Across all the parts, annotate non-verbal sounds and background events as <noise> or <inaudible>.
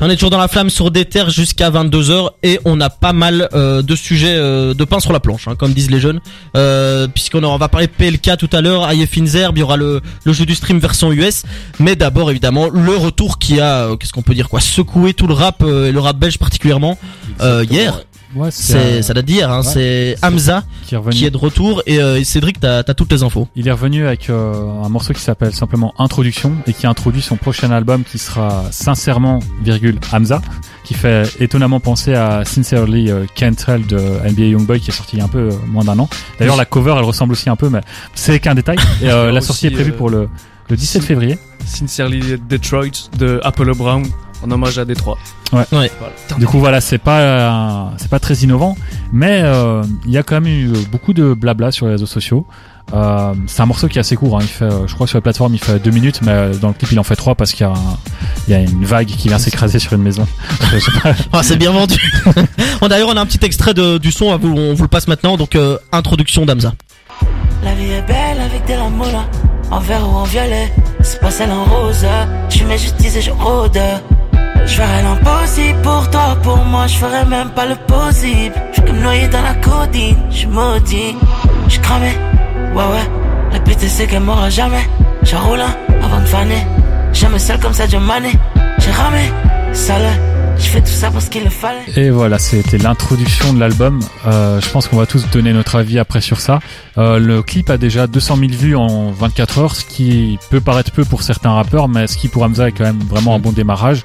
On est toujours dans la flamme sur des terres jusqu'à 22h et on a pas mal euh, de sujets euh, de pain sur la planche, hein, comme disent les jeunes. Euh, Puisqu'on on va parler PLK tout à l'heure, Finzerb, il y aura le, le jeu du stream version US. Mais d'abord évidemment le retour qui a, qu'est-ce qu'on peut dire quoi, secoué tout le rap et le rap belge particulièrement hier. Ouais, C'est ça date d'hier, hein, ouais. c'est Hamza qui est revenu. qui est de retour et, euh, et Cédric t'as as toutes les infos. Il est revenu avec euh, un morceau qui s'appelle simplement Introduction et qui introduit son prochain album qui sera sincèrement, virgule, Hamza, qui fait étonnamment penser à Sincerely euh, Can't Tell de NBA Youngboy qui est sorti il y a un peu euh, moins d'un an. D'ailleurs, la cover, elle ressemble aussi un peu, mais c'est qu'un détail. <laughs> Et euh, la Aussi, sortie est prévue euh, pour le, le 17 février. Sincerely Detroit de Apollo Brown en hommage à Détroit. Ouais. Ouais. Voilà. Du coup, voilà, c'est pas euh, c'est pas très innovant, mais euh, il y a quand même eu beaucoup de blabla sur les réseaux sociaux. Euh, c'est un morceau qui est assez court. Hein. Il fait, euh, je crois, sur la plateforme, il fait deux minutes, mais euh, dans le clip, il en fait trois parce qu'il y a, un- il y a une vague qui vient s'écraser sur une maison. <laughs> Ah, c'est bien vendu. <laughs> Bon, D'ailleurs on a un petit extrait de, du son, vous- on vous le passe maintenant, donc euh, introduction d'Hamza. La vie est belle avec de la moula En vert ou en violet C'est pas celle en rose Je suis justice et je rôde Je ferai l'impossible pour toi Pour moi je ferai même pas le possible. Je comme noyé dans la codine Je maudit. Je cramé Ouais ouais. La pute c'est qu'elle m'aura jamais. J'ai roulé avant de faner. Jamais seul comme ça John Mané J'ai ramé Sale Je fais tout ça parce qu'il le fallait Et voilà, c'était l'introduction de l'album. Euh, je pense qu'on va tous donner notre avis après sur ça. Euh, le clip a déjà 200 000 vues en 24 heures, ce qui peut paraître peu pour certains rappeurs, mais ce qui pour Hamza est quand même vraiment un bon démarrage.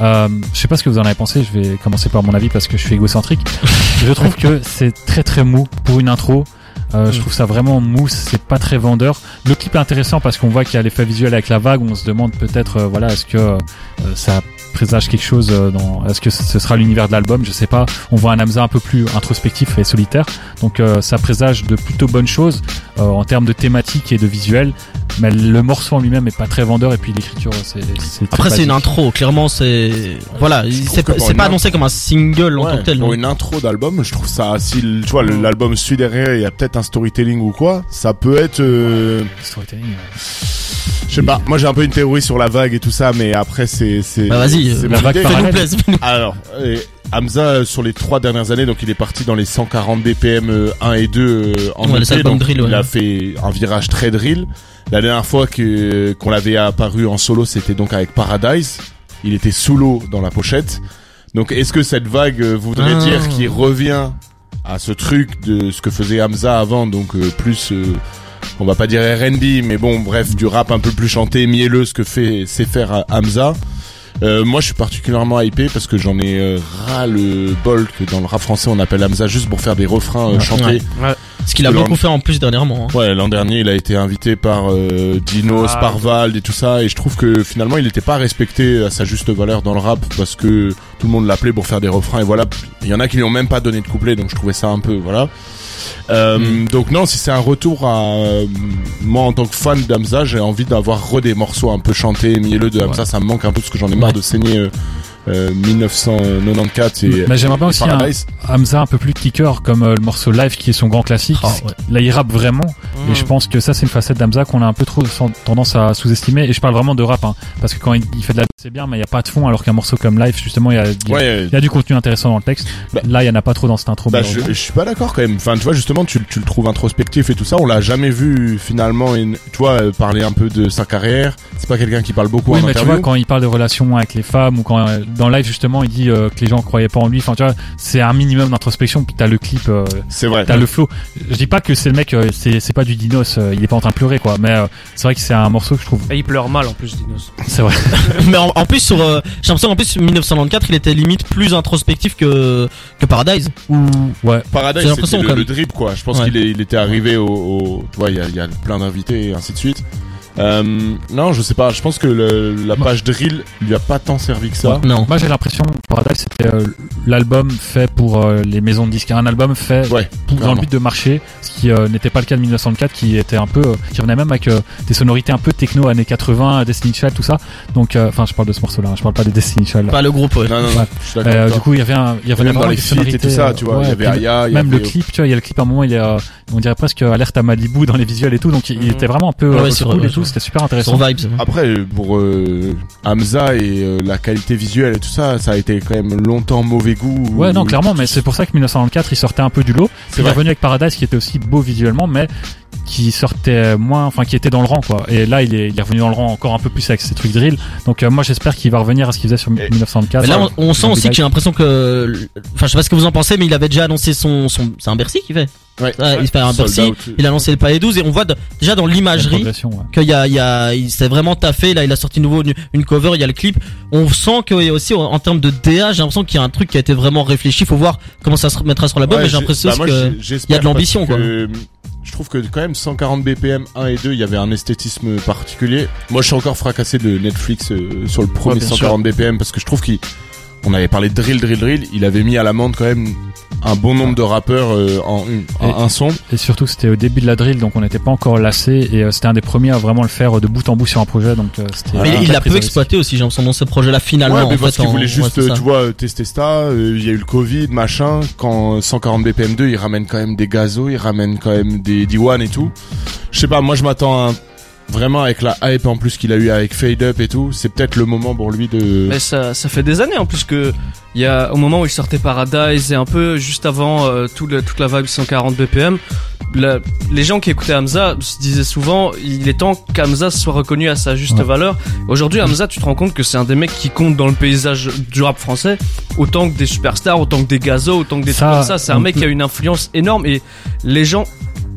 Euh, je sais pas ce que vous en avez pensé. Je vais commencer par mon avis parce que je suis égocentrique. <laughs> je trouve que c'est très très mou pour une intro. Euh, je trouve ça vraiment mou, c'est pas très vendeur. Le clip est intéressant parce qu'on voit qu'il y a l'effet visuel avec la vague. On se demande peut-être, euh, voilà, est-ce que euh, ça présage quelque chose euh, dans est-ce que ce sera l'univers de l'album? Je sais pas. On voit un Hamza un peu plus introspectif et solitaire. Donc euh, ça présage de plutôt bonnes choses euh, en termes de thématique et de visuel. Mais le morceau en lui-même est pas très vendeur et puis l'écriture c'est Après c'est une intro, clairement c'est voilà, c'est pas, une annoncé comme un single en tant que tel. pour non. une intro d'album, je trouve ça, si tu vois l'album suit derrière, il y a peut-être un storytelling ou quoi, ça peut être, euh, Storytelling, je sais pas. Moi j'ai un peu une théorie sur la vague et tout ça, mais après c'est c'est. Bah vas-y, c'est euh, la vague plaisir. <laughs> Alors, Hamza euh, sur les trois dernières années, donc il est parti dans les 140 BPM euh, 1 et 2 euh, en Ouais, EP, donc drill, ouais. il a fait un virage très drill. La dernière fois que qu'on l'avait apparu en solo, c'était donc avec Paradise. Il était sous l'eau dans la pochette. Donc est-ce que cette vague voudrait Ah. dire qu'il revient à ce truc de ce que faisait Hamza avant, donc euh, plus euh, on va pas dire R&B, mais bon, bref, du rap un peu plus chanté, mielleux, ce que fait sait faire euh, Hamza. Euh, moi, je suis particulièrement hypé parce que j'en ai euh, ras le bol que dans le rap français on appelle Hamza juste pour faire des refrains euh, Ouais. chantés. Ouais. Ce qu'il a beaucoup fait en plus dernièrement. hein. Ouais, l'an dernier, il a été invité par euh, Dinos, Ah. par Vald et tout ça, et je trouve que finalement, il n'était pas respecté à sa juste valeur dans le rap parce que tout le monde l'appelait pour faire des refrains et voilà. Il y en a qui lui ont même pas donné de couplet, donc je trouvais ça un peu voilà. Euh, Mm. Donc non, si c'est un retour à euh, moi en tant que fan d'Amza, j'ai envie d'avoir re des morceaux un peu chantés, mielleux de Hamza, ça me manque un peu parce que j'en ai marre Ouais. de saigner euh, euh, 1994 et, mais j'aimerais bien aussi un. Hamza un peu plus kicker comme euh, le morceau live qui est son grand classique Ah, ouais. là il rappe vraiment Mmh. Et je pense que ça, c'est une facette d'Amza qu'on a un peu trop tendance à sous-estimer. Et je parle vraiment de rap, hein, parce que quand il, il fait de la c'est bien, mais il y a pas de fond, alors qu'un morceau comme Live, justement, il y a, il y a- Ouais, il y a du contenu intéressant dans le texte. Bah- Là, il y en a pas trop dans cette intro. Bah, je, je suis pas d'accord quand même. Enfin, tu vois, justement, tu, tu le trouves introspectif et tout ça. On l'a jamais vu finalement, une, tu vois, euh, parler un peu de sa carrière. C'est pas quelqu'un qui parle beaucoup oui, en mais tu interview. vois, quand il parle de relations avec les femmes ou quand dans Live, justement, il dit euh, que les gens croyaient pas en lui. Enfin, tu vois, c'est un minimum d'introspection. Puis t'as le clip, euh, C'est vrai. t'as le flow. Je dis pas que c'est le mec, euh, c'est c'est pas du Dinos, euh, il est pas en train de pleurer, quoi. Mais euh, c'est vrai que c'est un morceau que je trouve. Et il pleure mal en plus, Dinos. C'est vrai. <laughs> Mais en, en plus sur, euh, j'ai l'impression en plus 1994 il était limite plus introspectif que que Paradise. Ou Ouais. Paradise, J'ai l'impression c'était le, drip, quoi. Je pense Ouais. qu'il est- il était arrivé au, au- tu vois, il y a, il y a plein d'invités et ainsi de suite. Euh, non, je sais pas. Je pense que le, la page drill lui a pas tant servi que ça. non. Moi j'ai l'impression Paradise c'était euh, l'album fait pour euh, les maisons de disques, un album fait Ouais, pour- dans le but de marcher, ce qui euh, n'était pas le cas de 1904 qui était un peu euh, qui revenait même avec euh, des sonorités un peu techno années 80, Destiny Child tout ça. Donc euh, enfin je parle de ce morceau là, je parle pas des Destiny Child. Pas le groupe. Ouais. Non, non, non. Ouais. Je suis d'accord. Euh, avec du coup, il y avait un, il y avait Même dans les feats et tout sonorités, ça, tu vois, il y avait Aya, il y même le avait- clip, tu vois, il y a le clip à un moment, il est, euh, on dirait presque alerte à Malibu dans les visuels et tout, donc il, Mhm. était vraiment un peu vrai, et tout. Tout, c'était super Son intéressant. vibes. Après, pour euh, Hamza et euh, la qualité visuelle et tout ça, ça a été quand même longtemps mauvais goût. Ouais, non, clairement, mais c'est pour ça que 1994, il sortait un peu du lot. C'est Il est vrai. revenu avec Paradise, qui était aussi beau visuellement, mais qui sortait moins, enfin, qui était dans le rang, quoi. Et là, il est, il est revenu dans le rang encore un peu plus avec ses trucs drill. Donc, euh, moi, j'espère qu'il va revenir à ce qu'il faisait sur Et- 1904. Mais là, on, on sent aussi que j'ai l'impression que, enfin, je sais pas ce que vous en pensez, mais il avait déjà annoncé son, son, c'est un Bercy qu'il fait. Ouais. Ouais, il fait un Sold Bercy. out. Il a annoncé le Palais 12 et on voit de- déjà dans l'imagerie ouais. qu'il y a, il y a, il s'est vraiment taffé. Là, il a sorti nouveau une, une cover, il y a le clip. On sent qu'il y a aussi, en, termes de DA, j'ai l'impression qu'il y a un truc qui a été vraiment réfléchi. Faut voir comment ça se mettra sur l'album, Ouais, mais j'ai l'impression bah, aussi moi, que, j'ai- j'espère il y a de l'ambition, quoi. Je trouve que quand même 140 BPM 1 et 2, il y avait un esthétisme particulier. Moi, je suis encore fracassé de Netflix euh, sur le premier bien 140 BPM parce que je trouve qu'il on avait parlé de drill, drill, drill. Il avait mis à l'amende quand même un bon nombre de rappeurs euh, en, une- en Et- un son. Et surtout, c'était au début de la drill, donc on n'était pas encore lassé. Et euh, c'était un des premiers à vraiment le faire euh, de bout en bout sur un projet. Donc, euh, c'était. Mais il l'a peu exploité aussi, j'ai l'impression dans ce projet-là finalement. ouais, mais en parce qu'il en- voulait juste, tu vois, tester ça. euh, Il y a eu le Covid, machin. Quand 140 BPM 2, il ramène quand même des gazos, il ramène quand même des D1 et tout. Je sais pas, moi je m'attends à un- vraiment avec la hype en plus qu'il a eu avec Fade Up et tout. C'est peut-être le moment pour lui de. Mais ça, ça fait des années en plus que il y a au moment où il sortait Paradise et un peu juste avant euh, tout le- toute la vibe 140 BPM, la- les gens qui écoutaient Hamza se disaient souvent il est temps qu'Hamza soit reconnu à sa juste Ouais. valeur. Aujourd'hui Hamza, tu te rends compte que c'est un des mecs qui compte dans le paysage du rap français autant que des superstars, autant que des gazos, autant que des Ça, trucs comme ça. C'est un mec qui a une influence énorme et les gens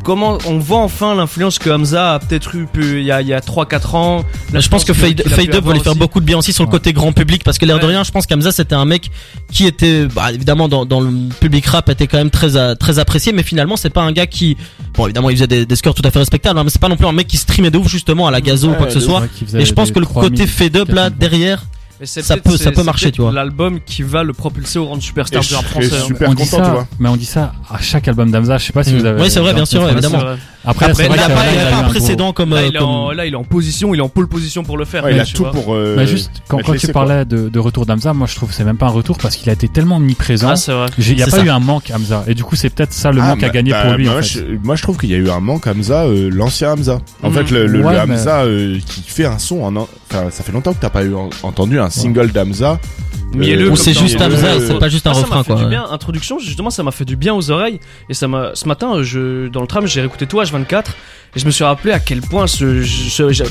Comment on voit enfin l'influence que Hamza a peut-être eu il y a, il y a 3-4 ans. Là, je pense que Fade, Fade Up va avoir lui faire aussi. beaucoup de bien aussi sur le Ouais. côté grand public parce que l'air de rien, je pense qu'Amza c'était un mec qui était, bah, évidemment dans, dans le public rap était quand même très très apprécié, mais finalement c'est pas un gars qui, bon évidemment il faisait des, des scores tout à fait respectables, hein, mais c'est pas non plus un mec qui streamait de ouf justement à la gazo ou quoi que ce soit. Et je pense que le 3000, côté Fade Up là 4000. derrière, Mais Ça peut- ça peut marcher, tu vois. L'album qui va le propulser au rang de superstar du je rap français. hein. super on dit content, ça, tu vois. mais on dit ça à chaque album d'Amza. Je sais pas si Mm. vous avez. Oui, c'est vrai, bien sûr, évidemment. Après, il n'y a pas, un gros- précédent comme, Là, euh, il, est en, comme- là, il est en position, il est en pole position pour le faire. Ouais, il a tout vois. pour. euh, Mais juste quand, tu parlais de, de retour d'Amza, moi je trouve que c'est même pas un retour parce qu'il a été tellement omniprésent. Ah, c'est vrai. Il n'y a pas ça. eu un manque Hamza et du coup c'est peut-être ça le Ah, manque à bah, gagner bah, pour lui moi, en je, fait. moi, je trouve qu'il y a eu un manque Hamza, euh, l'ancien Hamza. En Mhm. fait, le, le, mais- Hamza euh, qui fait un son en, en- enfin, ça fait longtemps que t'as pas eu entendu un single d'Hamza. Mielleux Euh, Ou comme c'est juste Hamza, c'est pas juste un Ah, ça refrain m'a fait quoi. du ouais. bien. Introduction, justement, ça m'a fait du bien aux oreilles. Et ça m'a, ce matin, je, dans le tram, j'ai réécouté tout H24. Et je me suis rappelé à quel point ce,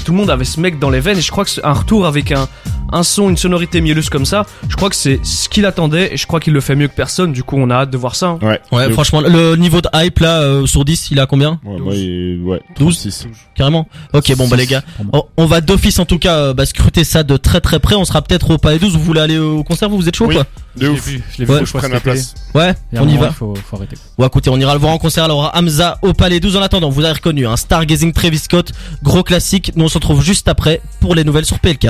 tout le monde avait ce mec dans les veines. Et je crois que un retour avec un, un son, une sonorité mielleuse comme ça, je crois que c'est ce qu'il attendait. Et je crois qu'il le fait mieux que personne. Du coup, on a hâte de voir ça. hein. Ouais. Ouais, franchement, le niveau de hype là euh, sur 10, il a combien? Ouais, moi, il- ouais, 12. 36. Carrément. Ok, bon bah les gars, on, on va d'office en tout cas euh, bah, scruter ça de très très près. On sera peut-être au Palais 12. Vous voulez aller au concert? Vous vous êtes chaud Oui. quoi? De ouf. Je l'ai Ouais. vu, Je prenne la place. Ouais, on y va. Faut, faut arrêter. Bon écoutez, on ira le voir en concert alors Hamza au Palais 12 en attendant. Vous avez reconnu un Stargazing Travis Scott, gros classique. Nous on se retrouve juste après pour les nouvelles sur PLK.